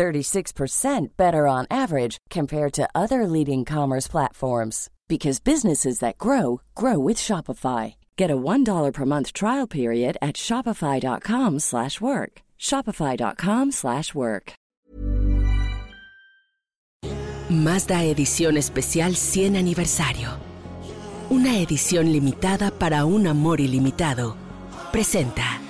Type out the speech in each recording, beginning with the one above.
36% better on average compared to other leading commerce platforms because businesses that grow grow with Shopify. Get a $1 per month trial period at shopify.com/work. shopify.com/work. Mazda edición especial 100 aniversario. Una edición limitada para un amor ilimitado. Presenta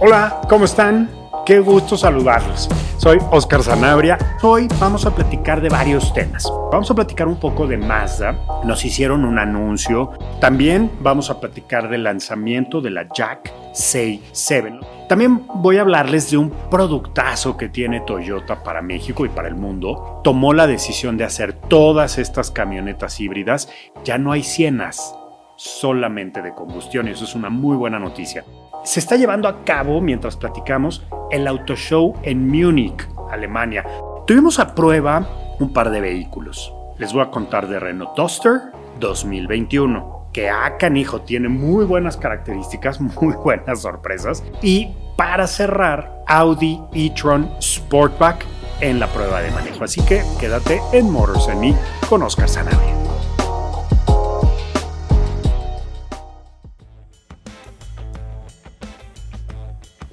Hola, ¿cómo están? Qué gusto saludarlos. Soy Oscar Zanabria. Hoy vamos a platicar de varios temas. Vamos a platicar un poco de Mazda. Nos hicieron un anuncio. También vamos a platicar del lanzamiento de la Jack 7. También voy a hablarles de un productazo que tiene Toyota para México y para el mundo. Tomó la decisión de hacer todas estas camionetas híbridas. Ya no hay cienas, solamente de combustión y eso es una muy buena noticia se está llevando a cabo, mientras platicamos, el Auto Show en Múnich, Alemania. Tuvimos a prueba un par de vehículos. Les voy a contar de Renault Duster 2021, que a ah, canijo tiene muy buenas características, muy buenas sorpresas. Y para cerrar, Audi e-tron Sportback en la prueba de manejo. Así que quédate en Motors Me con Oscar Sanabria.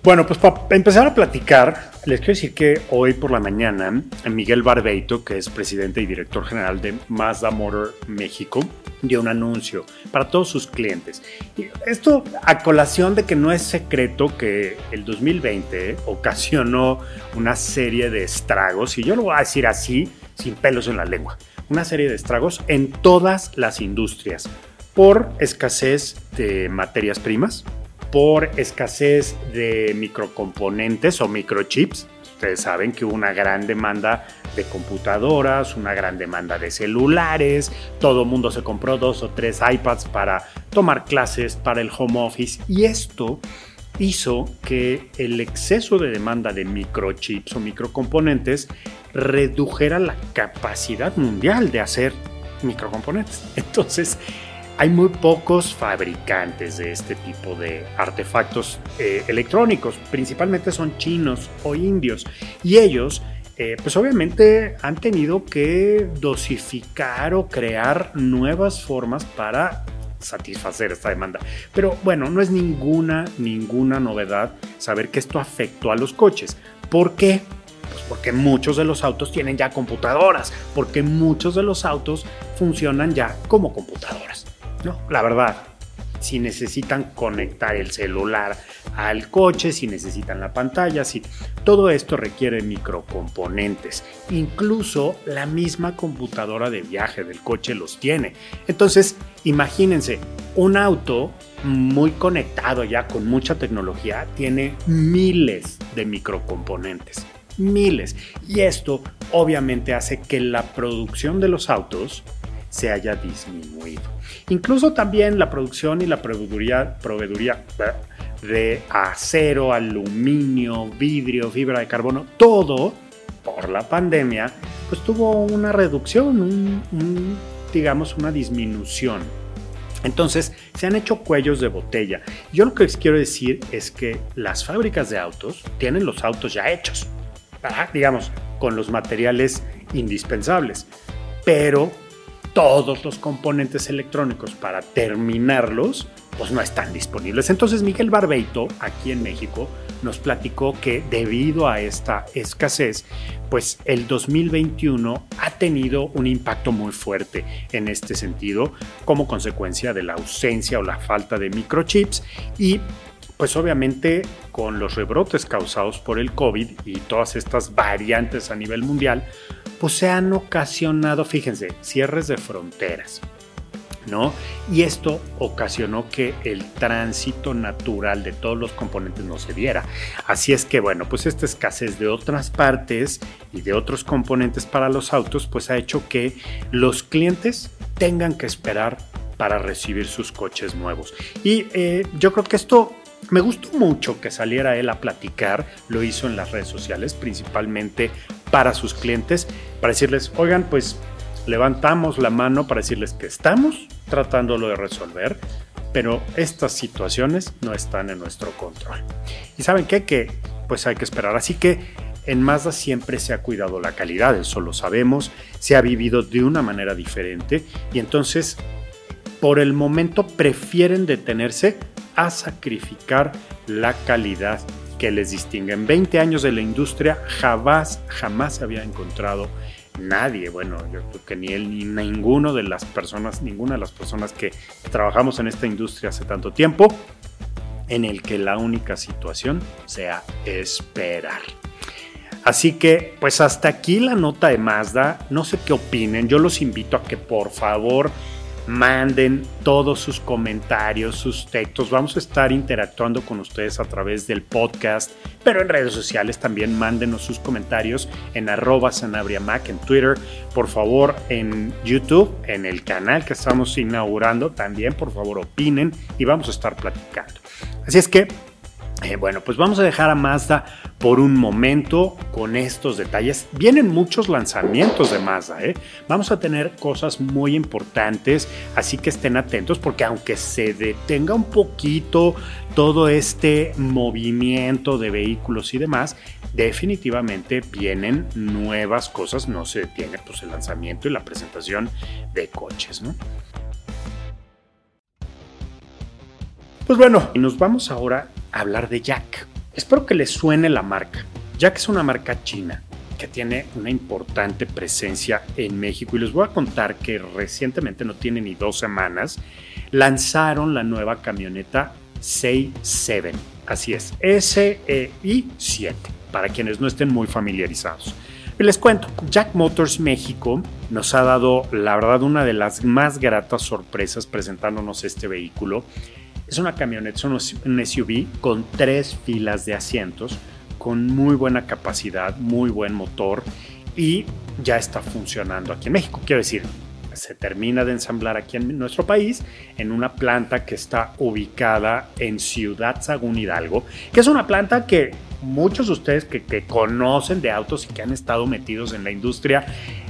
Bueno, pues para empezar a platicar, les quiero decir que hoy por la mañana Miguel Barbeito, que es presidente y director general de Mazda Motor México, dio un anuncio para todos sus clientes. Y esto a colación de que no es secreto que el 2020 ocasionó una serie de estragos, y yo lo voy a decir así, sin pelos en la lengua, una serie de estragos en todas las industrias por escasez de materias primas, por escasez de microcomponentes o microchips. Ustedes saben que hubo una gran demanda de computadoras, una gran demanda de celulares, todo el mundo se compró dos o tres iPads para tomar clases para el home office y esto hizo que el exceso de demanda de microchips o microcomponentes redujera la capacidad mundial de hacer microcomponentes. Entonces, hay muy pocos fabricantes de este tipo de artefactos eh, electrónicos, principalmente son chinos o indios, y ellos, eh, pues obviamente han tenido que dosificar o crear nuevas formas para satisfacer esta demanda. Pero bueno, no es ninguna, ninguna novedad saber que esto afectó a los coches. ¿Por qué? Pues porque muchos de los autos tienen ya computadoras, porque muchos de los autos funcionan ya como computadoras. No, la verdad, si necesitan conectar el celular al coche, si necesitan la pantalla, si todo esto requiere microcomponentes. Incluso la misma computadora de viaje del coche los tiene. Entonces, imagínense, un auto muy conectado ya con mucha tecnología tiene miles de microcomponentes. Miles. Y esto obviamente hace que la producción de los autos se haya disminuido. Incluso también la producción y la proveeduría, de acero, aluminio, vidrio, fibra de carbono, todo por la pandemia, pues tuvo una reducción, digamos una disminución. Entonces se han hecho cuellos de botella. Yo lo que les quiero decir es que las fábricas de autos tienen los autos ya hechos, digamos, con los materiales indispensables, pero todos los componentes electrónicos para terminarlos, pues no están disponibles. Entonces Miguel Barbeito, aquí en México, nos platicó que debido a esta escasez, pues el 2021 ha tenido un impacto muy fuerte en este sentido como consecuencia de la ausencia o la falta de microchips y pues obviamente con los rebrotes causados por el COVID y todas estas variantes a nivel mundial, pues se han ocasionado, fíjense, cierres de fronteras, ¿no? Y esto ocasionó que el tránsito natural de todos los componentes no se diera. Así es que, bueno, pues esta escasez de otras partes y de otros componentes para los autos, pues ha hecho que los clientes tengan que esperar para recibir sus coches nuevos. Y eh, yo creo que esto me gustó mucho que saliera él a platicar, lo hizo en las redes sociales, principalmente para sus clientes, para decirles, oigan, pues levantamos la mano para decirles que estamos tratándolo de resolver, pero estas situaciones no están en nuestro control. Y saben qué? Que pues hay que esperar. Así que en Mazda siempre se ha cuidado la calidad, eso lo sabemos, se ha vivido de una manera diferente y entonces por el momento prefieren detenerse a sacrificar la calidad que les distingue. En 20 años de la industria jamás, jamás había encontrado nadie, bueno, yo creo que ni él ni ninguno de las personas, ninguna de las personas que trabajamos en esta industria hace tanto tiempo, en el que la única situación sea esperar. Así que, pues hasta aquí la nota de Mazda. No sé qué opinen. Yo los invito a que por favor manden todos sus comentarios, sus textos. Vamos a estar interactuando con ustedes a través del podcast, pero en redes sociales también mándenos sus comentarios en arroba sanabriamac en Twitter. Por favor, en YouTube, en el canal que estamos inaugurando, también por favor opinen y vamos a estar platicando. Así es que eh, bueno, pues vamos a dejar a Mazda por un momento con estos detalles. Vienen muchos lanzamientos de Mazda, ¿eh? Vamos a tener cosas muy importantes, así que estén atentos porque aunque se detenga un poquito todo este movimiento de vehículos y demás, definitivamente vienen nuevas cosas, no se detiene pues el lanzamiento y la presentación de coches, ¿no? Pues bueno, y nos vamos ahora hablar de Jack. Espero que les suene la marca. Jack es una marca china que tiene una importante presencia en México y les voy a contar que recientemente, no tiene ni dos semanas, lanzaron la nueva camioneta SEI 7. Así es, SEI 7, para quienes no estén muy familiarizados. Les cuento, Jack Motors México nos ha dado, la verdad, una de las más gratas sorpresas presentándonos este vehículo es una camioneta, es un SUV con tres filas de asientos, con muy buena capacidad, muy buen motor y ya está funcionando aquí en México. Quiero decir, se termina de ensamblar aquí en nuestro país en una planta que está ubicada en Ciudad Sagún Hidalgo, que es una planta que muchos de ustedes que, conocen de autos y que han estado metidos en la industria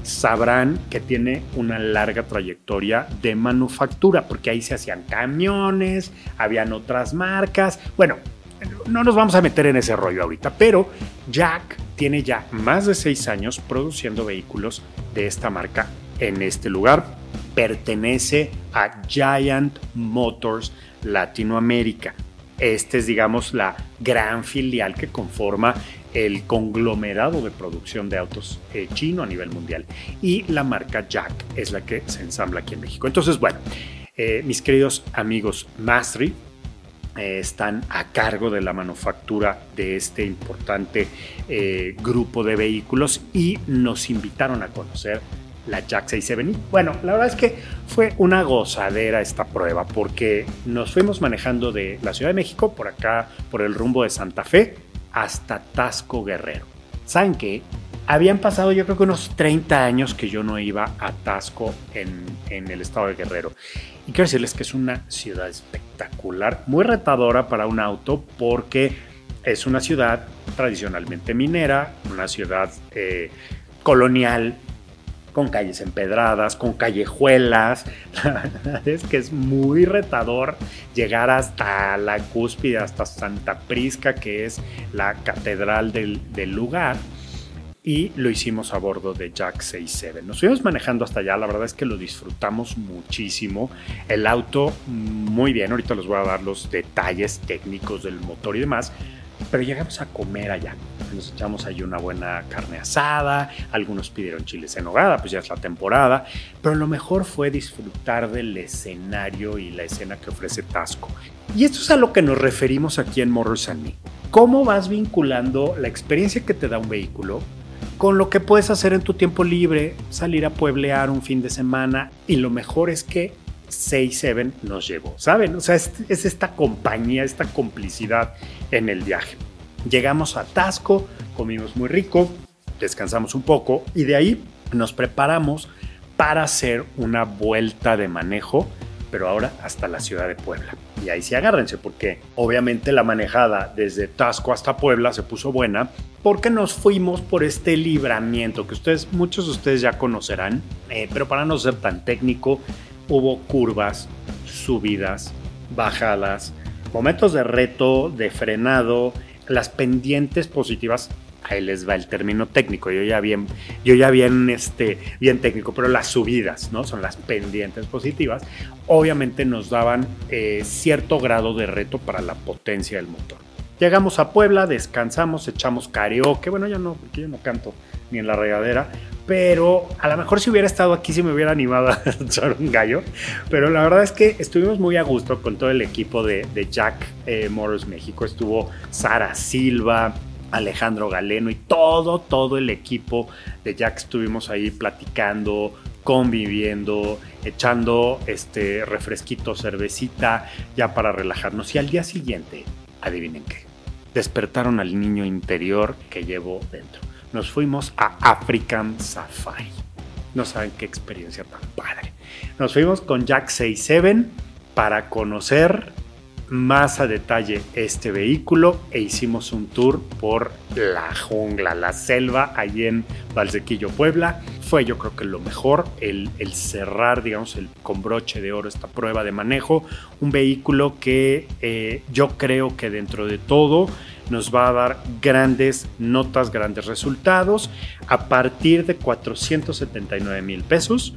sabrán que tiene una larga trayectoria de manufactura, porque ahí se hacían camiones, habían otras marcas. Bueno, no nos vamos a meter en ese rollo ahorita, pero Jack tiene ya más de seis años produciendo vehículos de esta marca en este lugar. Pertenece a Giant Motors Latinoamérica. Este es, digamos, la gran filial que conforma el conglomerado de producción de autos eh, chino a nivel mundial. Y la marca Jack es la que se ensambla aquí en México. Entonces, bueno, eh, mis queridos amigos Mastri eh, están a cargo de la manufactura de este importante grupo de vehículos y nos invitaron a conocer la Jack 67. Bueno, la verdad es que fue una gozadera esta prueba porque nos fuimos manejando de la Ciudad de México por acá, por el rumbo de Santa Fe, hasta Tasco Guerrero. ¿Saben qué? Habían pasado yo creo que unos 30 años que yo no iba a Tasco en, en el estado de Guerrero. Y quiero decirles que es una ciudad espectacular, muy retadora para un auto porque es una ciudad tradicionalmente minera, una ciudad eh, colonial con calles empedradas, con callejuelas. La verdad es que es muy retador llegar hasta la cúspide, hasta Santa Prisca, que es la catedral del, lugar y lo hicimos a bordo de Jack 67. Nos fuimos manejando hasta allá, la verdad es que lo disfrutamos muchísimo. El auto muy bien, ahorita les voy a dar los detalles técnicos del motor y demás, pero llegamos a comer allá. Nos echamos ahí una buena carne asada, algunos pidieron chiles en hogada, pues ya es la temporada, pero lo mejor fue disfrutar del escenario y la escena que ofrece Tasco. Y esto es a lo que nos referimos aquí en Morris and Me. ¿Cómo vas vinculando la experiencia que te da un vehículo con lo que puedes hacer en tu tiempo libre, salir a pueblear un fin de semana y lo mejor es que 67 nos llevó, ¿saben? O sea, es, es, esta compañía, esta complicidad en el viaje. Llegamos a Tasco, comimos muy rico, descansamos un poco y de ahí nos preparamos para hacer una vuelta de manejo, pero ahora hasta la ciudad de Puebla. Y ahí sí agárrense, porque obviamente la manejada desde Tasco hasta Puebla se puso buena, porque nos fuimos por este libramiento que ustedes, muchos de ustedes ya conocerán, eh, pero para no ser tan técnico, hubo curvas, subidas, bajadas, momentos de reto, de frenado, las pendientes positivas ahí les va el término técnico, yo ya bien, yo ya bien, este, bien técnico, pero las subidas, ¿no? Son las pendientes positivas, obviamente nos daban eh, cierto grado de reto para la potencia del motor. Llegamos a Puebla, descansamos, echamos karaoke, bueno, yo no, yo no canto ni en la regadera, pero a lo mejor si hubiera estado aquí si me hubiera animado a echar un gallo, pero la verdad es que estuvimos muy a gusto con todo el equipo de, Jack eh, Motors México, estuvo Sara Silva, Alejandro Galeno y todo, todo el equipo de Jack. Estuvimos ahí platicando, conviviendo, echando este refresquito, cervecita, ya para relajarnos. Y al día siguiente, adivinen qué, despertaron al niño interior que llevo dentro. Nos fuimos a African Safari. No saben qué experiencia tan padre. Nos fuimos con Jack 67 para conocer más a detalle este vehículo e hicimos un tour por la jungla, la selva, allí en Valsequillo, Puebla. Fue yo creo que lo mejor, el, cerrar, digamos, el, con broche de oro esta prueba de manejo. Un vehículo que eh, yo creo que dentro de todo nos va a dar grandes notas, grandes resultados a partir de 479 mil pesos.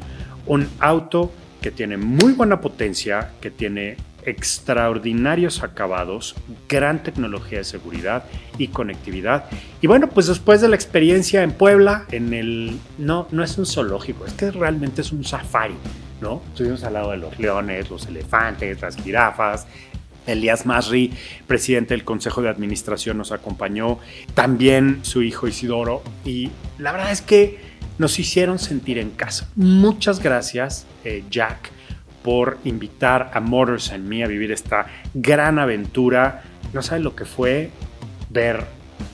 Un auto que tiene muy buena potencia, que tiene extraordinarios acabados, gran tecnología de seguridad y conectividad. Y bueno, pues después de la experiencia en Puebla, en el no no es un zoológico, es que realmente es un safari, ¿no? Estuvimos al lado de los leones, los elefantes, las jirafas. Elías Masri, presidente del Consejo de Administración, nos acompañó. También su hijo Isidoro. Y la verdad es que nos hicieron sentir en casa. Muchas gracias, eh, Jack por invitar a Motors and Me a vivir esta gran aventura. No saben lo que fue ver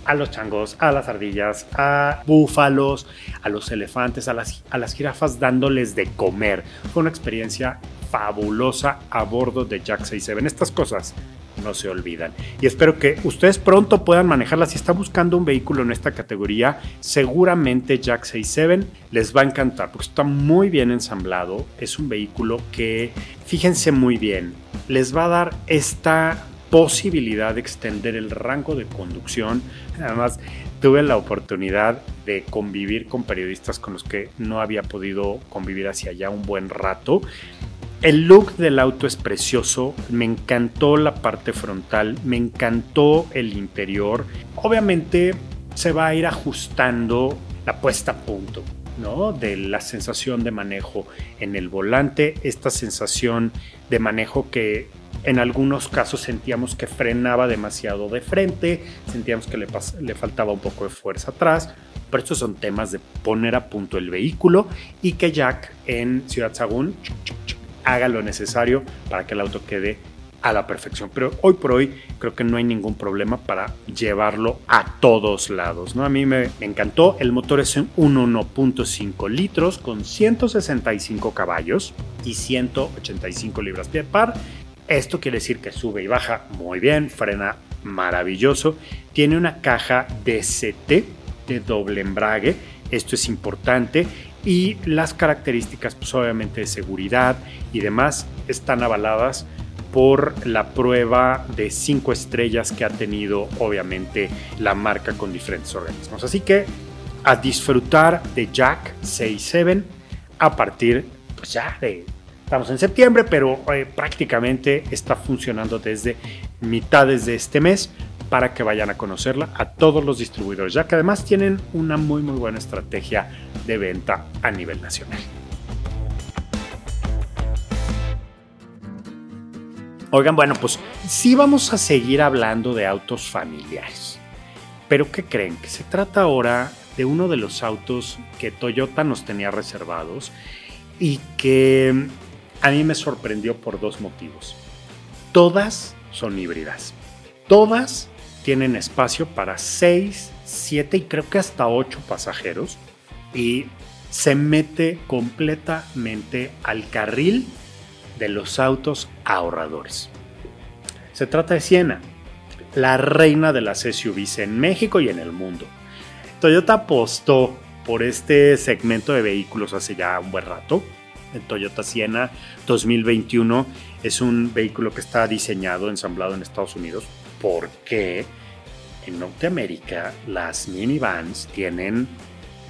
a los changos, a las ardillas, a búfalos, a los elefantes, a las, a las jirafas dándoles de comer. Fue una experiencia fabulosa a bordo de Jack 67. Estas cosas no se olvidan. Y espero que ustedes pronto puedan manejarlas. Si están buscando un vehículo en esta categoría, seguramente Jack 67 les va a encantar porque está muy bien ensamblado. Es un vehículo que, fíjense muy bien, les va a dar esta posibilidad de extender el rango de conducción. Además, tuve la oportunidad de convivir con periodistas con los que no había podido convivir hacia allá un buen rato el look del auto es precioso, me encantó la parte frontal, me encantó el interior. Obviamente se va a ir ajustando la puesta a punto, ¿no? De la sensación de manejo en el volante, esta sensación de manejo que en algunos casos sentíamos que frenaba demasiado de frente, sentíamos que le, le faltaba un poco de fuerza atrás, pero estos son temas de poner a punto el vehículo y que Jack en Ciudad Sagún haga lo necesario para que el auto quede a la perfección. Pero hoy por hoy creo que no hay ningún problema para llevarlo a todos lados. ¿no? A mí me, encantó. El motor es un 1.5 litros con 165 caballos y 185 libras pie par. Esto quiere decir que sube y baja muy bien, frena maravilloso. Tiene una caja DCT de doble embrague. Esto es importante y las características, pues obviamente de seguridad y demás, están avaladas por la prueba de cinco estrellas que ha tenido obviamente la marca con diferentes organismos. Así que a disfrutar de Jack 67 a partir, pues ya de, estamos en septiembre, pero eh, prácticamente está funcionando desde mitades de este mes para que vayan a conocerla a todos los distribuidores, ya que además tienen una muy muy buena estrategia de venta a nivel nacional. Oigan, bueno, pues sí vamos a seguir hablando de autos familiares. Pero ¿qué creen? Que se trata ahora de uno de los autos que Toyota nos tenía reservados y que a mí me sorprendió por dos motivos. Todas son híbridas. Todas tienen espacio para 6, 7 y creo que hasta 8 pasajeros. Y se mete completamente al carril de los autos ahorradores. Se trata de Siena, la reina de las SUVs en México y en el mundo. Toyota apostó por este segmento de vehículos hace ya un buen rato. El Toyota Siena 2021 es un vehículo que está diseñado, ensamblado en Estados Unidos, porque en Norteamérica las minivans tienen,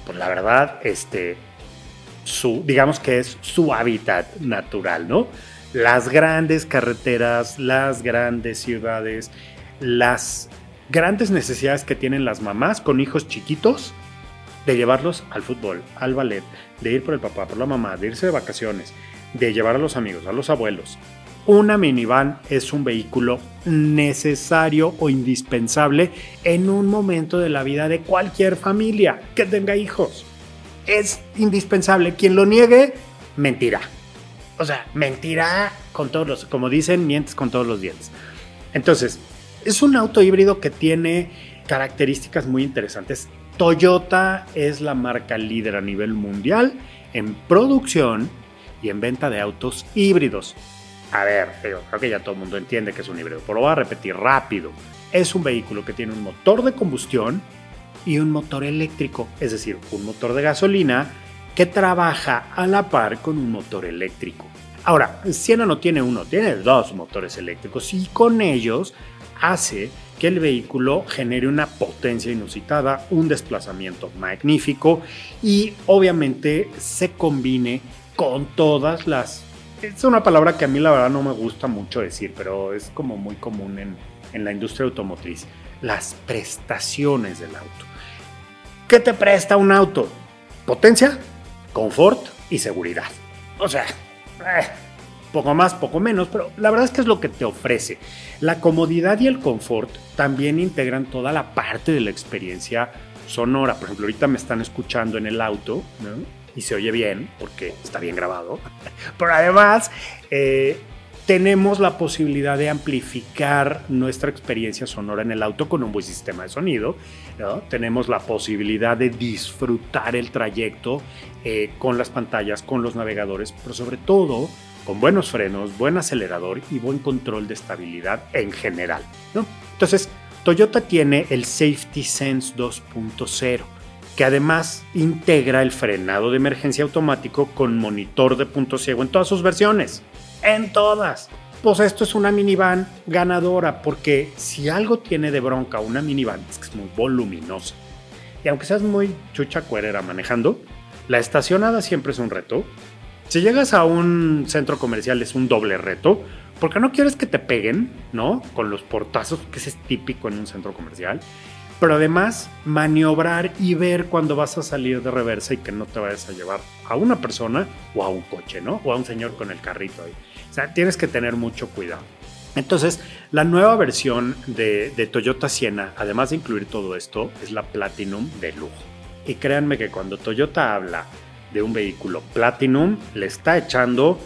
pues la verdad, este, su, digamos que es su hábitat natural, ¿no? Las grandes carreteras, las grandes ciudades, las grandes necesidades que tienen las mamás con hijos chiquitos de llevarlos al fútbol, al ballet, de ir por el papá, por la mamá, de irse de vacaciones, de llevar a los amigos, a los abuelos. Una minivan es un vehículo necesario o indispensable en un momento de la vida de cualquier familia que tenga hijos. Es indispensable. Quien lo niegue, mentirá. O sea, mentirá con todos los, como dicen, mientes con todos los dientes. Entonces, es un auto híbrido que tiene características muy interesantes. Toyota es la marca líder a nivel mundial en producción y en venta de autos híbridos. A ver, creo que ya todo el mundo entiende que es un híbrido, pero lo voy a repetir rápido. Es un vehículo que tiene un motor de combustión y un motor eléctrico, es decir, un motor de gasolina que trabaja a la par con un motor eléctrico. Ahora, Siena no tiene uno, tiene dos motores eléctricos y con ellos hace que el vehículo genere una potencia inusitada, un desplazamiento magnífico y obviamente se combine con todas las... Es una palabra que a mí la verdad no me gusta mucho decir, pero es como muy común en, en la industria automotriz. Las prestaciones del auto. ¿Qué te presta un auto? Potencia, confort y seguridad. O sea, eh, poco más, poco menos, pero la verdad es que es lo que te ofrece. La comodidad y el confort también integran toda la parte de la experiencia sonora. Por ejemplo, ahorita me están escuchando en el auto y se oye bien porque está bien grabado. Pero además, eh, tenemos la posibilidad de amplificar nuestra experiencia sonora en el auto con un buen sistema de sonido. Tenemos la posibilidad de disfrutar el trayecto eh, con las pantallas, con los navegadores, pero sobre todo con buenos frenos, buen acelerador y buen control de estabilidad en general. Entonces, Toyota tiene el Safety Sense 2.0 que además integra el frenado de emergencia automático con monitor de punto ciego en todas sus versiones en todas. Pues esto es una minivan ganadora, porque si algo tiene de bronca una minivan es que es muy voluminosa. Y aunque seas muy chucha cuerera manejando, la estacionada siempre es un reto. Si llegas a un centro comercial es un doble reto, porque no quieres que te peguen, ¿no? Con los portazos, que es típico en un centro comercial. Pero además, maniobrar y ver cuando vas a salir de reversa y que no te vayas a llevar a una persona o a un coche, ¿no? O a un señor con el carrito ahí sea, tienes que tener mucho cuidado. Entonces, la nueva versión de, Toyota Siena, además de incluir todo esto, es la Platinum de lujo. Y créanme que cuando Toyota habla de un vehículo Platinum, le está echando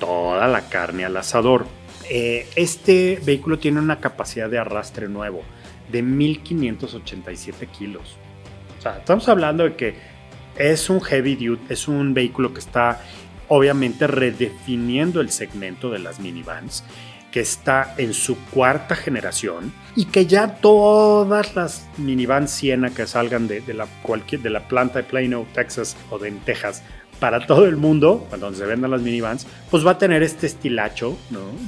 toda la carne al asador. Eh, este vehículo tiene una capacidad de arrastre nuevo de 1587 kilos. O sea, estamos hablando de que es un heavy duty, es un vehículo que está obviamente redefiniendo el segmento de las minivans que está en su cuarta generación y que ya todas las minivans Siena que salgan de, la, cualquier, de la planta de Plano, Texas o de Texas para todo el mundo, donde se vendan las minivans, pues va a tener este estilacho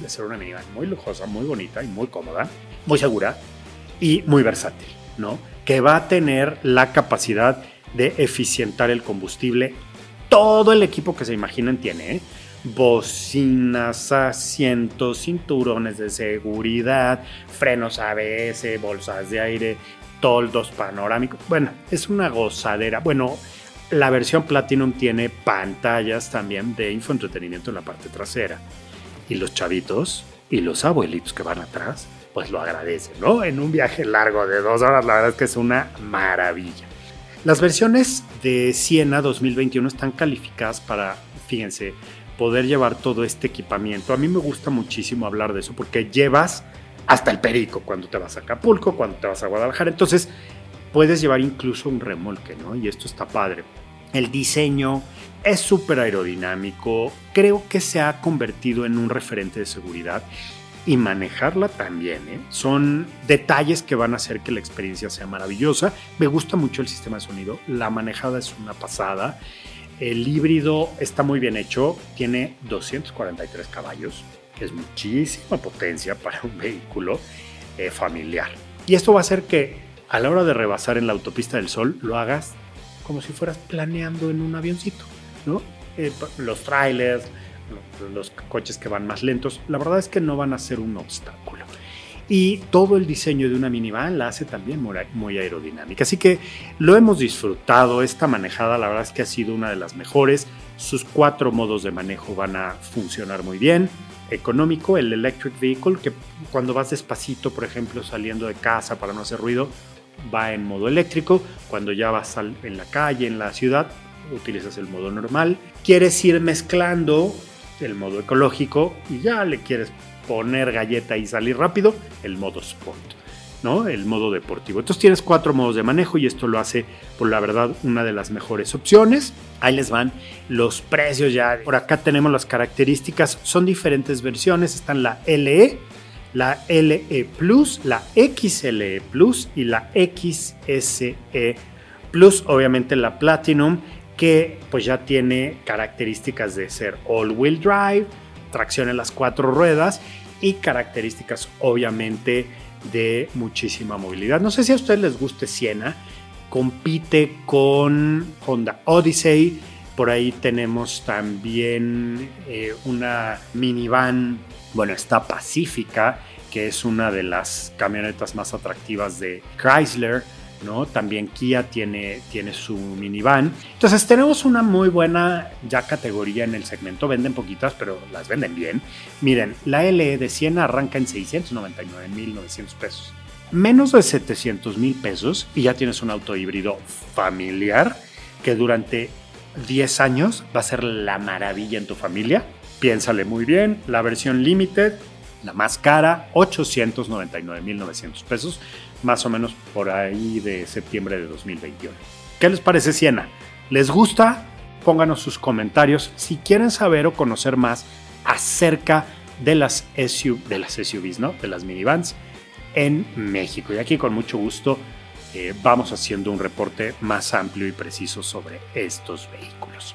de ser una minivan muy lujosa, muy bonita y muy cómoda, muy segura y muy versátil, ¿no? que va a tener la capacidad de eficientar el combustible todo el equipo que se imaginen tiene. ¿eh? Bocinas, asientos, cinturones de seguridad, frenos ABS, bolsas de aire, toldos panorámicos. Bueno, es una gozadera. Bueno, la versión Platinum tiene pantallas también de infoentretenimiento en la parte trasera. Y los chavitos y los abuelitos que van atrás, pues lo agradecen, ¿no? En un viaje largo de dos horas, la verdad es que es una maravilla. Las versiones de Siena 2021 están calificadas para, fíjense, poder llevar todo este equipamiento. A mí me gusta muchísimo hablar de eso porque llevas hasta el perico cuando te vas a Acapulco, cuando te vas a Guadalajara. Entonces puedes llevar incluso un remolque, ¿no? Y esto está padre. El diseño es súper aerodinámico, creo que se ha convertido en un referente de seguridad y manejarla también. ¿eh? Son detalles que van a hacer que la experiencia sea maravillosa. Me gusta mucho el sistema de sonido, la manejada es una pasada. El híbrido está muy bien hecho, tiene 243 caballos, que es muchísima potencia para un vehículo eh, familiar. Y esto va a hacer que a la hora de rebasar en la autopista del Sol lo hagas como si fueras planeando en un avioncito, ¿no? Eh, los trailers, los coches que van más lentos, la verdad es que no van a ser un obstáculo. Y todo el diseño de una minivan la hace también muy aerodinámica. Así que lo hemos disfrutado. Esta manejada, la verdad es que ha sido una de las mejores. Sus cuatro modos de manejo van a funcionar muy bien. Económico, el electric vehicle, que cuando vas despacito, por ejemplo, saliendo de casa para no hacer ruido, va en modo eléctrico. Cuando ya vas en la calle, en la ciudad, utilizas el modo normal. Quieres ir mezclando el modo ecológico y ya le quieres poner galleta y salir rápido, el modo sport, ¿no? El modo deportivo. Entonces tienes cuatro modos de manejo y esto lo hace, por la verdad, una de las mejores opciones. Ahí les van los precios ya. Por acá tenemos las características. Son diferentes versiones. Están la LE, la LE Plus, la XLE Plus y la XSE Plus. Obviamente la Platinum que pues ya tiene características de ser all-wheel drive, tracción en las cuatro ruedas y características obviamente de muchísima movilidad. No sé si a ustedes les guste Siena, compite con Honda Odyssey, por ahí tenemos también eh, una minivan, bueno, está Pacífica, que es una de las camionetas más atractivas de Chrysler ¿no? También Kia tiene, tiene su minivan. Entonces tenemos una muy buena ya categoría en el segmento. Venden poquitas, pero las venden bien. Miren, la LE de 100 arranca en 699.900 pesos. Menos de 700 mil pesos y ya tienes un auto híbrido familiar que durante 10 años va a ser la maravilla en tu familia. Piénsale muy bien, la versión limited, la más cara, 899.900 pesos más o menos por ahí de septiembre de 2021. ¿Qué les parece Siena? ¿Les gusta? Pónganos sus comentarios si quieren saber o conocer más acerca de las, de las SUVs, ¿no? De las minivans en México. Y aquí con mucho gusto eh, vamos haciendo un reporte más amplio y preciso sobre estos vehículos.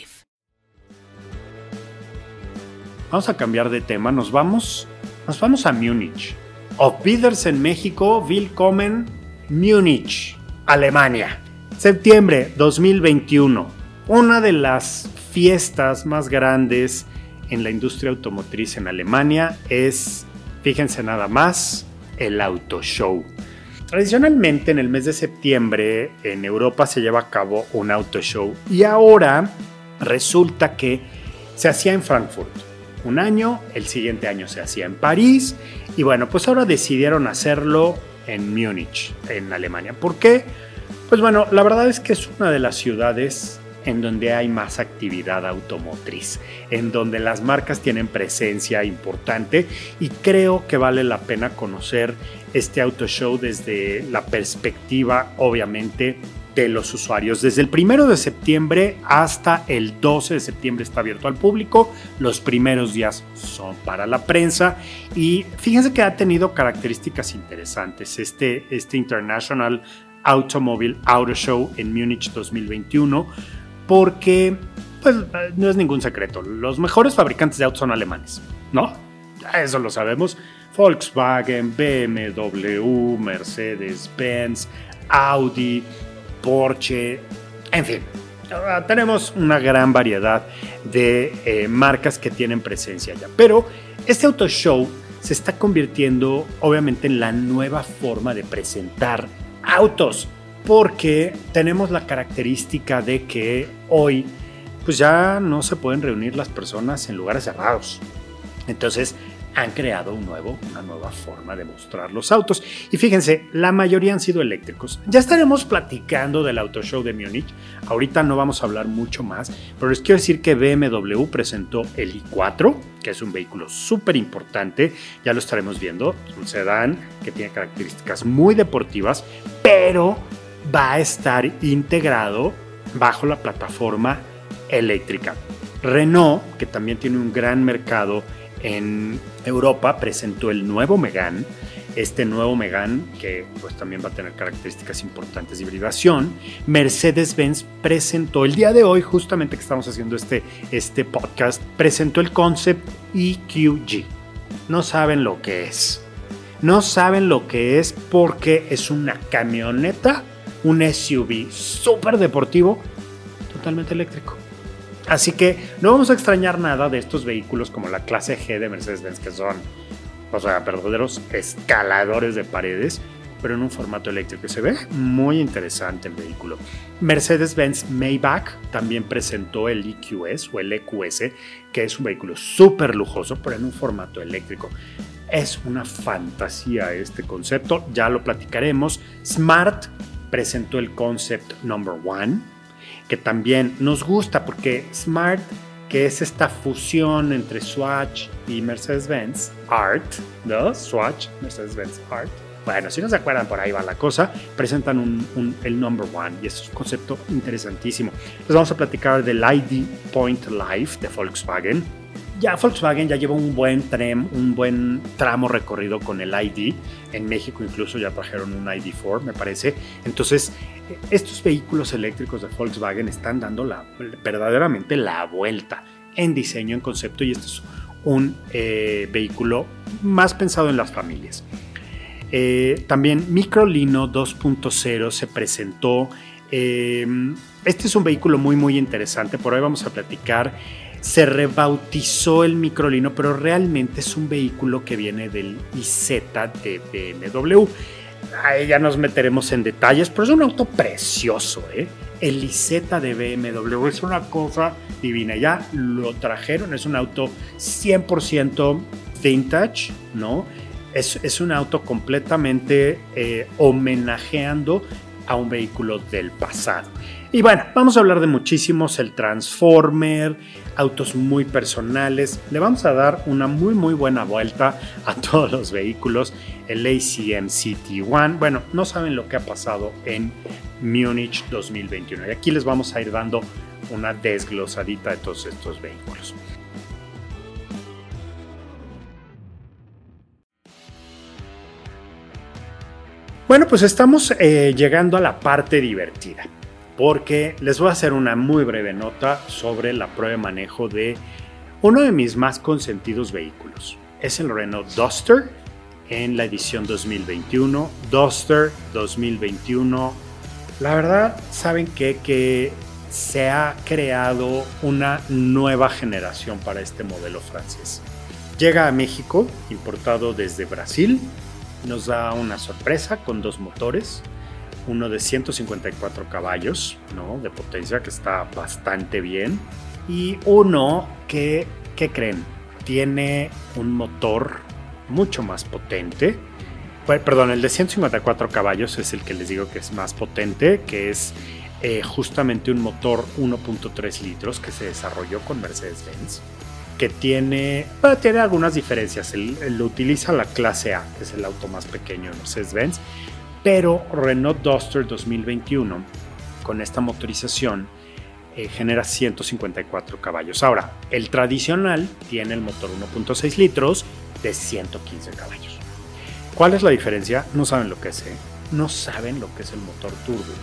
Vamos a cambiar de tema, nos vamos, nos vamos a Múnich. Of Bidders en México, Willkommen Múnich, Alemania. Septiembre 2021. Una de las fiestas más grandes en la industria automotriz en Alemania es, fíjense nada más, el Auto Show. Tradicionalmente en el mes de septiembre en Europa se lleva a cabo un auto show y ahora resulta que se hacía en Frankfurt un año, el siguiente año se hacía en París y bueno, pues ahora decidieron hacerlo en Múnich, en Alemania. ¿Por qué? Pues bueno, la verdad es que es una de las ciudades en donde hay más actividad automotriz, en donde las marcas tienen presencia importante y creo que vale la pena conocer este auto show desde la perspectiva obviamente de los usuarios. Desde el primero de septiembre hasta el 12 de septiembre está abierto al público. Los primeros días son para la prensa y fíjense que ha tenido características interesantes. Este, este International Automobile Auto Show en Múnich 2021 porque pues no es ningún secreto. Los mejores fabricantes de autos son alemanes, ¿no? Eso lo sabemos. Volkswagen, BMW, Mercedes, Benz, Audi, Porsche, en fin. Ah, tenemos una gran variedad de eh, marcas que tienen presencia ya. Pero este auto show se está convirtiendo obviamente en la nueva forma de presentar autos. Porque tenemos la característica de que hoy pues ya no se pueden reunir las personas en lugares cerrados. Entonces han creado una nueva forma de mostrar los autos. Y fíjense, la mayoría han sido eléctricos. Ya estaremos platicando del Auto Show de Múnich. Ahorita no vamos a hablar mucho más, pero les quiero decir que BMW presentó el i4, que es un vehículo súper importante. Ya lo estaremos viendo. Un sedán que tiene características muy deportivas, pero va a estar integrado bajo la plataforma eléctrica. Renault, que también tiene un gran mercado en Europa, presentó el nuevo Megane, este nuevo Megane que pues también va a tener características importantes de hibridación. Mercedes-Benz presentó el día de hoy, justamente que estamos haciendo este, este podcast, presentó el concept EQG. No saben lo que es. No saben lo que es porque es una camioneta, un SUV súper deportivo, totalmente eléctrico. Así que no vamos a extrañar nada de estos vehículos como la clase G de Mercedes-Benz, que son, o sea, verdaderos escaladores de paredes, pero en un formato eléctrico. Se ve muy interesante el vehículo. Mercedes-Benz Maybach también presentó el EQS o el EQS, que es un vehículo súper lujoso, pero en un formato eléctrico. Es una fantasía este concepto, ya lo platicaremos. Smart presentó el concept number one que también nos gusta porque Smart, que es esta fusión entre Swatch y Mercedes-Benz Art, ¿no? Swatch, Mercedes-Benz Art. Bueno, si no se acuerdan, por ahí va la cosa. Presentan el number one y es un concepto interesantísimo. Les vamos a platicar del ID Point Life de Volkswagen ya Volkswagen ya lleva un buen tren, un buen tramo recorrido con el ID. En México incluso ya trajeron un ID4, me parece. Entonces, estos vehículos eléctricos de Volkswagen están dando la, verdaderamente la vuelta en diseño, en concepto, y este es un eh, vehículo más pensado en las familias. Eh, también Microlino 2.0 se presentó. Eh, este es un vehículo muy, muy interesante. Por hoy vamos a platicar se rebautizó el microlino, pero realmente es un vehículo que viene del IZ de BMW. Ahí ya nos meteremos en detalles, pero es un auto precioso, ¿eh? El IZ de BMW es una cosa divina. Ya lo trajeron, es un auto 100% vintage, ¿no? Es, un auto completamente eh, homenajeando a un vehículo del pasado. Y bueno, vamos a hablar de muchísimos, el Transformer, autos muy personales. Le vamos a dar una muy muy buena vuelta a todos los vehículos. El ACM CT1. Bueno, no saben lo que ha pasado en Múnich 2021. Y aquí les vamos a ir dando una desglosadita de todos estos vehículos. Bueno, pues estamos eh, llegando a la parte divertida porque les voy a hacer una muy breve nota sobre la prueba de manejo de uno de mis más consentidos vehículos. Es el Renault Duster en la edición 2021. Duster 2021. La verdad, saben que se ha creado una nueva generación para este modelo francés. Llega a México, importado desde Brasil, nos da una sorpresa con dos motores, uno de 154 caballos ¿no? de potencia, que está bastante bien, y uno que, ¿qué creen? Tiene un motor mucho más potente. Perdón, el de 154 caballos es el que les digo que es más potente, que es eh, justamente un motor 1.3 litros que se desarrolló con Mercedes-Benz, que tiene, tiene algunas diferencias. Él, utiliza la clase A, que es el auto más pequeño de Mercedes-Benz, pero Renault Duster 2021, con esta motorización, eh, genera 154 caballos. Ahora, el tradicional tiene el motor 1.6 litros de 115 caballos. ¿Cuál es la diferencia? No saben lo que es, ¿eh? no saben lo que es el motor turbo.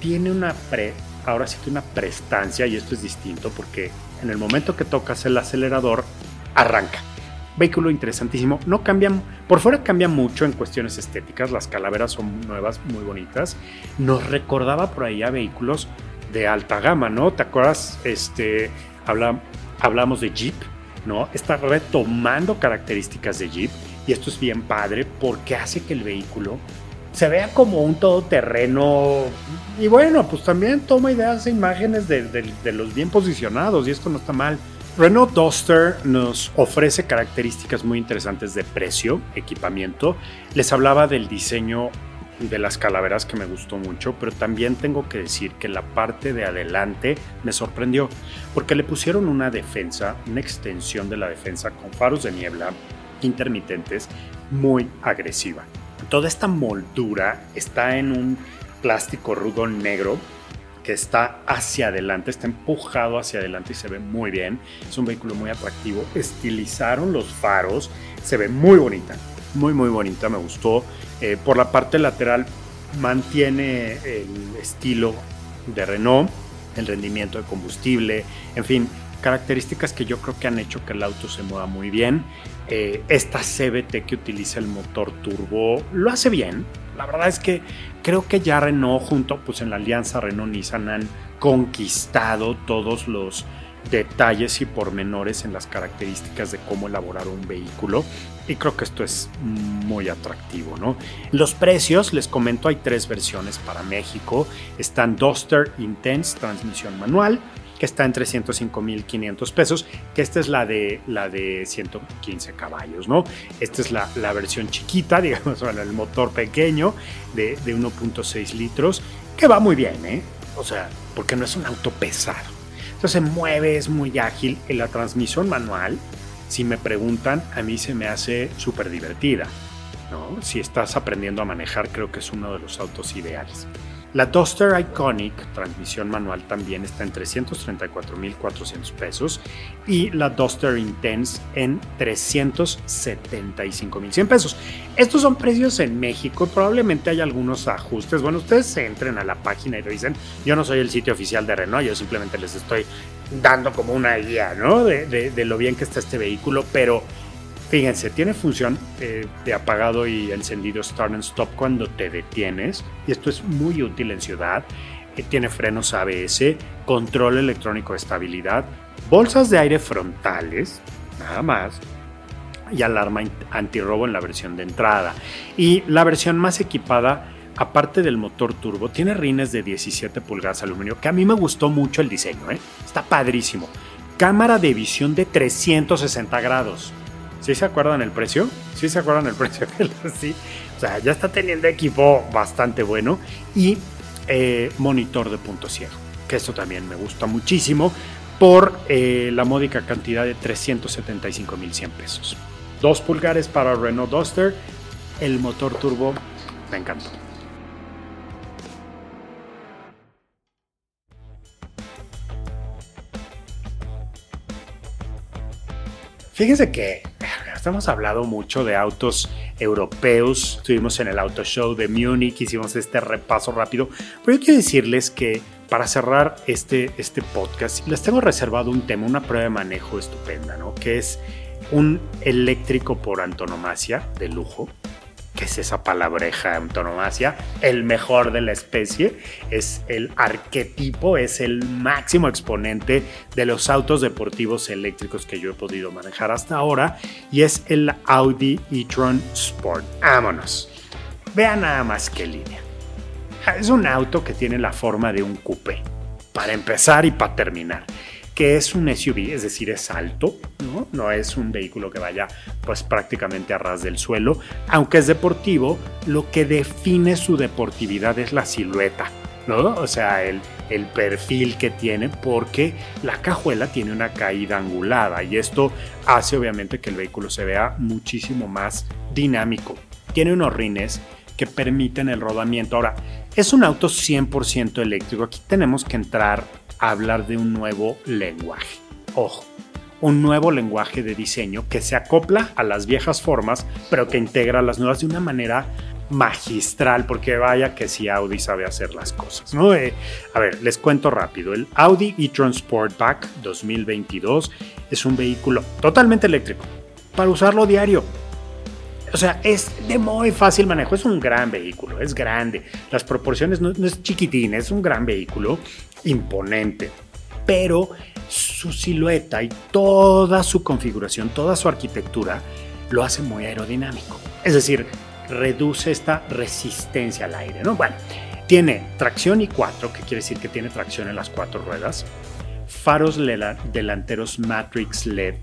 Tiene una pre, ahora sí que una prestancia y esto es distinto porque en el momento que tocas el acelerador arranca Vehículo interesantísimo. No cambian, por fuera cambia mucho en cuestiones estéticas. Las calaveras son nuevas, muy bonitas. Nos recordaba por ahí a vehículos de alta gama, ¿no? ¿Te acuerdas? Este, habla, hablamos de Jeep, ¿no? Está retomando características de Jeep y esto es bien padre porque hace que el vehículo se vea como un todoterreno. Y bueno, pues también toma ideas e imágenes de, de, los bien posicionados y esto no está mal. Renault Duster nos ofrece características muy interesantes de precio, equipamiento. Les hablaba del diseño de las calaveras que me gustó mucho, pero también tengo que decir que la parte de adelante me sorprendió, porque le pusieron una defensa, una extensión de la defensa con faros de niebla intermitentes muy agresiva. Toda esta moldura está en un plástico rudo negro que está hacia adelante, está empujado hacia adelante y se ve muy bien. Es un vehículo muy atractivo. Estilizaron los faros, se ve muy bonita, muy muy bonita, me gustó. Eh, por la parte lateral mantiene el estilo de Renault, el rendimiento de combustible, en fin, características que yo creo que han hecho que el auto se mueva muy bien. Eh, esta CBT que utiliza el motor turbo lo hace bien. La verdad es que creo que ya Renault junto pues en la alianza Renault-Nissan han conquistado todos los detalles y pormenores en las características de cómo elaborar un vehículo y creo que esto es muy atractivo, ¿no? Los precios, les comento, hay tres versiones para México. Están Duster Intense, transmisión manual, que está en 305.500 pesos, que esta es la de, la de 115 caballos, ¿no? Esta es la, la versión chiquita, digamos, bueno, el motor pequeño de, de 1.6 litros, que va muy bien, ¿eh? O sea, porque no es un auto pesado. Entonces se mueve, es muy ágil. En la transmisión manual, si me preguntan, a mí se me hace súper divertida. ¿no? Si estás aprendiendo a manejar, creo que es uno de los autos ideales. La Duster Iconic, transmisión manual, también está en 334.400 pesos y la Duster Intense en 375.100 pesos. Estos son precios en México, probablemente hay algunos ajustes. Bueno, ustedes entren a la página y dicen. Yo no soy el sitio oficial de Renault, yo simplemente les estoy dando como una guía, ¿no? De lo bien que está este vehículo, pero Fíjense, tiene función eh, de apagado y encendido start and stop cuando te detienes. Y esto es muy útil en ciudad. Eh, tiene frenos ABS, control electrónico de estabilidad, bolsas de aire frontales, nada más. Y alarma antirrobo en la versión de entrada. Y la versión más equipada aparte del motor turbo, tiene rines de 17 pulgadas aluminio, que a mí me gustó mucho el diseño, ¿eh? está padrísimo. Cámara de visión de 360 grados. ¿Sí se acuerdan el precio? ¿Sí se acuerdan el precio? sí. O sea, ya está teniendo equipo bastante bueno y eh, monitor de punto ciego, que esto también me gusta muchísimo por eh, la módica cantidad de 375.100 pesos. Dos pulgares para Renault Duster, el motor turbo me encantó. Fíjense que hemos hablado mucho de autos europeos, estuvimos en el Auto Show de Múnich, hicimos este repaso rápido, pero yo quiero decirles que para cerrar este, este podcast les tengo reservado un tema, una prueba de manejo estupenda, ¿no? Que es un eléctrico por antonomasia de lujo, ¿Qué es esa palabreja antonomasia? El mejor de la especie, es el arquetipo, es el máximo exponente de los autos deportivos eléctricos que yo he podido manejar hasta ahora y es el Audi e-tron Sport. Vámonos. Vean nada más qué línea. Es un auto que tiene la forma de un coupé, para empezar y para terminar que es un SUV, es decir, es alto, ¿no? No es un vehículo que vaya pues prácticamente a ras del suelo, aunque es deportivo, lo que define su deportividad es la silueta, ¿no? O sea, el, el perfil que tiene porque la cajuela tiene una caída angulada y esto hace obviamente que el vehículo se vea muchísimo más dinámico. Tiene unos rines que permiten el rodamiento. Ahora, es un auto 100% eléctrico. Aquí tenemos que entrar hablar de un nuevo lenguaje. Ojo, un nuevo lenguaje de diseño que se acopla a las viejas formas, pero que integra las nuevas de una manera magistral, porque vaya que si Audi sabe hacer las cosas, ¿no? Eh, a ver, les cuento rápido. El Audi e-tron Sportback 2022 es un vehículo totalmente eléctrico, para usarlo diario. O sea, es de muy fácil manejo. Es un gran vehículo, es grande. Las proporciones no, no es chiquitín, es un gran vehículo imponente. Pero su silueta y toda su configuración, toda su arquitectura, lo hace muy aerodinámico. Es decir, reduce esta resistencia al aire, ¿no? Bueno, tiene tracción y 4, que quiere decir que tiene tracción en las cuatro ruedas, faros delanteros Matrix LED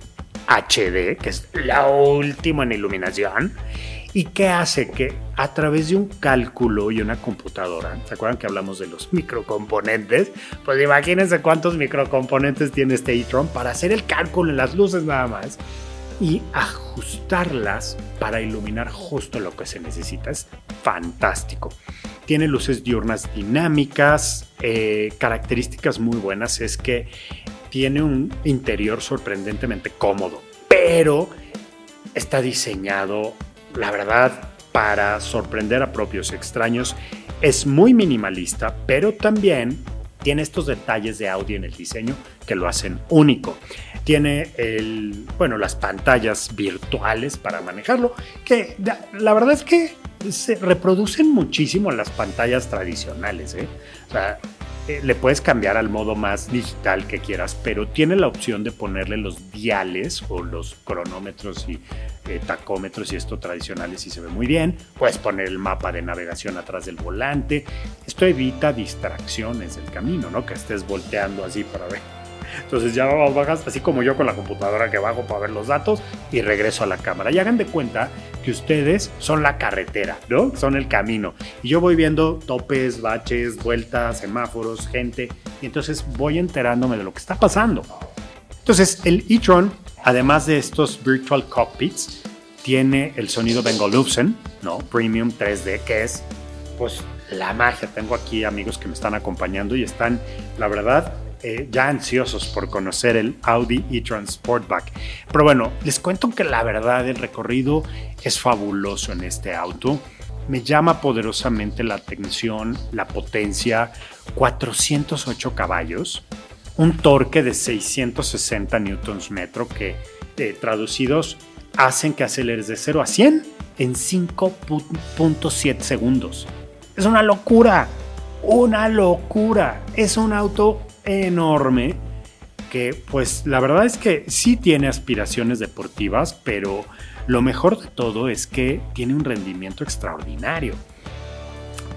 HD, que es la última en iluminación, y que hace que a través de un cálculo y una computadora, ¿se acuerdan que hablamos de los microcomponentes? Pues imagínense cuántos microcomponentes tiene este e-tron para hacer el cálculo en las luces nada más y ajustarlas para iluminar justo lo que se necesita. Es fantástico. Tiene luces diurnas dinámicas, eh, características muy buenas es que tiene un interior sorprendentemente cómodo, pero está diseñado, la verdad, para sorprender a propios extraños. Es muy minimalista, pero también tiene estos detalles de audio en el diseño que lo hacen único. Tiene el, bueno, las pantallas virtuales para manejarlo, que la verdad es que se reproducen muchísimo las pantallas tradicionales. ¿eh? O sea, le puedes cambiar al modo más digital que quieras, pero tiene la opción de ponerle los diales o los cronómetros y eh, tacómetros y esto tradicionales y se ve muy bien. Puedes poner el mapa de navegación atrás del volante. Esto evita distracciones del camino, ¿no? Que estés volteando así para ver entonces ya bajas, así como yo con la computadora que bajo para ver los datos y regreso a la cámara. Y hagan de cuenta que ustedes son la carretera, ¿no? Son el camino. Y yo voy viendo topes, baches, vueltas, semáforos, gente. Y entonces voy enterándome de lo que está pasando. Entonces el e-tron, además de estos virtual cockpits, tiene el sonido Bang Olufsen, ¿no? Premium 3D, que es pues la magia. Tengo aquí amigos que me están acompañando y están, la verdad, eh, ya ansiosos por conocer el Audi e-tron Sportback. Pero bueno, les cuento que la verdad el recorrido es fabuloso en este auto. Me llama poderosamente la atención la potencia, 408 caballos, un torque de 660 newtons metro que eh, traducidos hacen que aceleres de 0 a 100 en 5.7 segundos. Es una locura, una locura. Es un auto enorme que pues la verdad es que sí tiene aspiraciones deportivas, pero lo mejor de todo es que tiene un rendimiento extraordinario.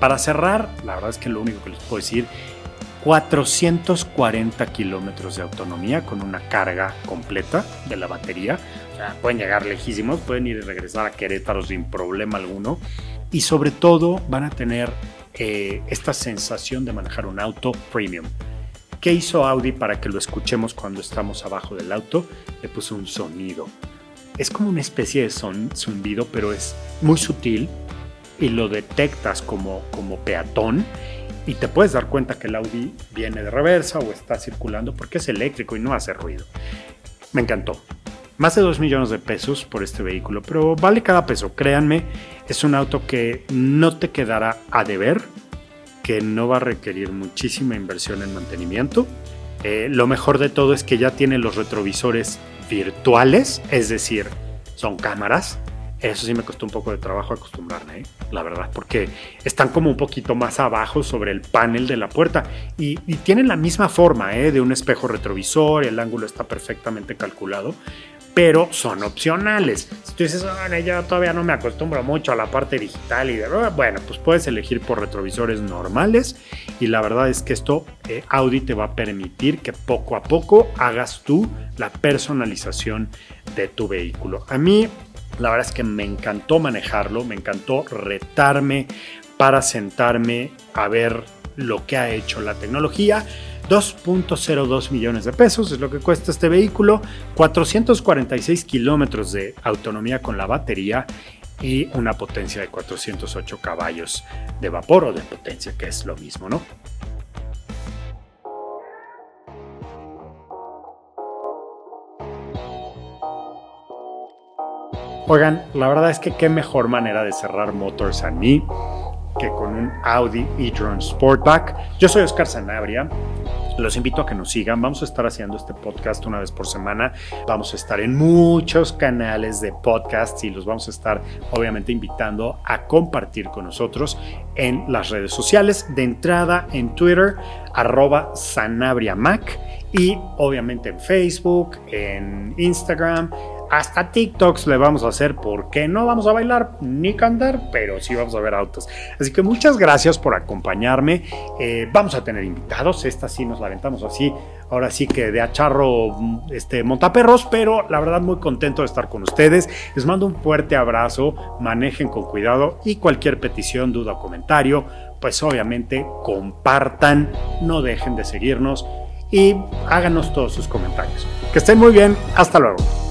Para cerrar, la verdad es que lo único que les puedo decir, 440 kilómetros de autonomía con una carga completa de la batería. Pueden llegar lejísimos, pueden ir y regresar a Querétaro sin problema alguno. Y sobre todo van a tener eh, esta sensación de manejar un auto premium. ¿Qué hizo Audi para que lo escuchemos cuando estamos abajo del auto? Le puso un sonido. Es como una especie de son, zumbido, pero es muy sutil y lo detectas como, como peatón y te puedes dar cuenta que el Audi viene de reversa o está circulando porque es eléctrico y no hace ruido. Me encantó. Más de 2 millones de pesos por este vehículo, pero vale cada peso. Créanme, es un auto que no te quedará a deber que no va a requerir muchísima inversión en mantenimiento. Eh, lo mejor de todo es que ya tiene los retrovisores virtuales, es decir, son cámaras. Eso sí me costó un poco de trabajo acostumbrarme, ¿eh? la verdad, porque están como un poquito más abajo sobre el panel de la puerta y, tienen la misma forma ¿eh? de un espejo retrovisor, el ángulo está perfectamente calculado, pero son opcionales. Si tú dices, bueno, yo todavía no me acostumbro mucho a la parte digital y de bueno, pues puedes elegir por retrovisores normales y la verdad es que esto eh, Audi te va a permitir que poco a poco hagas tú la personalización de tu vehículo. A mí la verdad es que me encantó manejarlo, me encantó retarme para sentarme a ver lo que ha hecho la tecnología 2.02 millones de pesos es lo que cuesta este vehículo, 446 kilómetros de autonomía con la batería y una potencia de 408 caballos de vapor o de potencia, que es lo mismo, ¿no? Oigan, la verdad es que qué mejor manera de cerrar Motors a mí que con un Audi e-tron Sportback. Yo soy Oscar Sanabria Los invito a que nos sigan. Vamos a estar haciendo este podcast una vez por semana. Vamos a estar en muchos canales de podcasts y los vamos a estar obviamente invitando a compartir con nosotros en las redes sociales. De entrada en Twitter, arroba SanabriaMac y obviamente en Facebook, en Instagram hasta TikToks le vamos a hacer porque no vamos a bailar ni cantar, pero sí vamos a ver autos. Así que muchas gracias por acompañarme. Eh, vamos a tener invitados. Esta sí nos la aventamos así. Ahora sí que de acharro este, montaperros, pero la verdad muy contento de estar con ustedes. Les mando un fuerte abrazo. Manejen con cuidado y cualquier petición, duda o comentario, pues obviamente compartan. No dejen de seguirnos y háganos todos sus comentarios. Que estén muy bien. Hasta luego.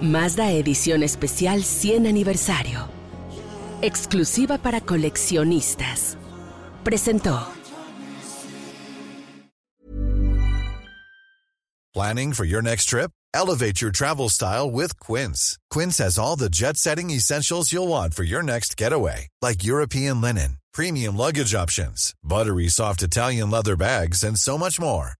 Mazda Edición Especial 100 Aniversario. Exclusiva para coleccionistas. Presentó. Planning for your next trip? Elevate your travel style with Quince. Quince has all the jet setting essentials you'll want for your next getaway, like European linen, premium luggage options, buttery soft Italian leather bags, and so much more.